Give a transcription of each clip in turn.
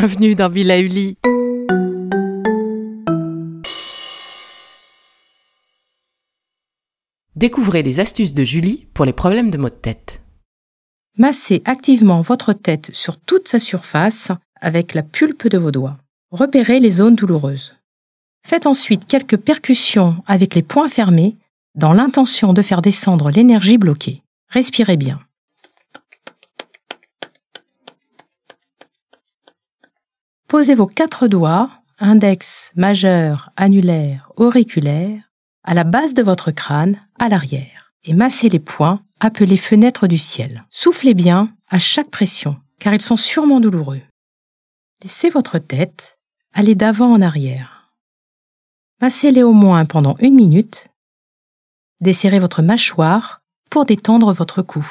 Bienvenue dans Villa Uli. Découvrez les astuces de Julie pour les problèmes de maux de tête. Massez activement votre tête sur toute sa surface avec la pulpe de vos doigts. Repérez les zones douloureuses. Faites ensuite quelques percussions avec les poings fermés dans l'intention de faire descendre l'énergie bloquée. Respirez bien. Posez vos quatre doigts, index, majeur, annulaire, auriculaire, à la base de votre crâne, à l'arrière, et massez les points, appelés fenêtres du ciel. Soufflez bien à chaque pression, car ils sont sûrement douloureux. Laissez votre tête aller d'avant en arrière. Massez-les au moins pendant une minute. Desserrez votre mâchoire pour détendre votre cou.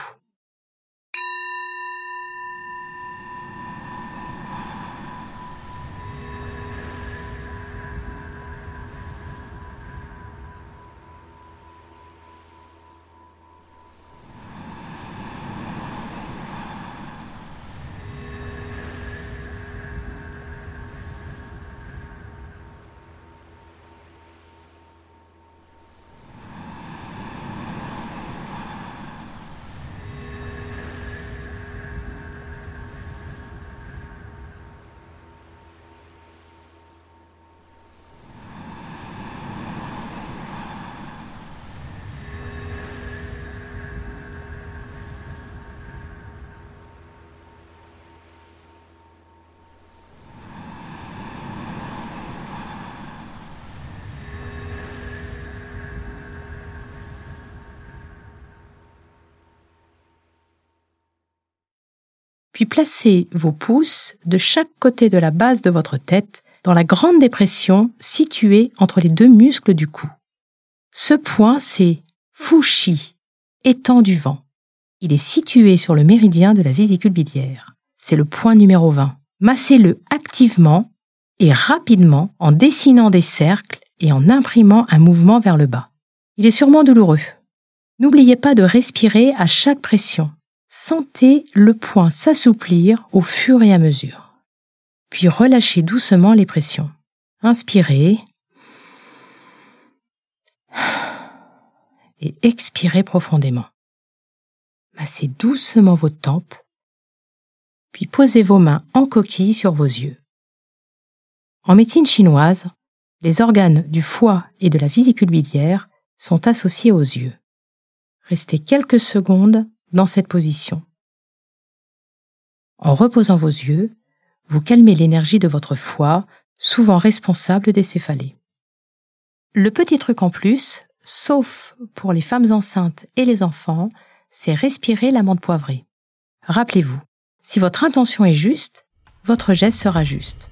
Puis placez vos pouces de chaque côté de la base de votre tête dans la grande dépression située entre les deux muscles du cou. Ce point, c'est Fushi, étang du vent. Il est situé sur le méridien de la vésicule biliaire. C'est le point numéro 20. Massez-le activement et rapidement en dessinant des cercles et en imprimant un mouvement vers le bas. Il est sûrement douloureux. N'oubliez pas de respirer à chaque pression. Sentez le point s'assouplir au fur et à mesure. Puis relâchez doucement les pressions. Inspirez et expirez profondément. Massez doucement vos tempes, puis posez vos mains en coquille sur vos yeux. En médecine chinoise, les organes du foie et de la vésicule biliaire sont associés aux yeux. Restez quelques secondes dans cette position. En reposant vos yeux, vous calmez l'énergie de votre foie, souvent responsable des céphalées. Le petit truc en plus, sauf pour les femmes enceintes et les enfants, c'est respirer l'amande poivrée. Rappelez-vous, si votre intention est juste, votre geste sera juste.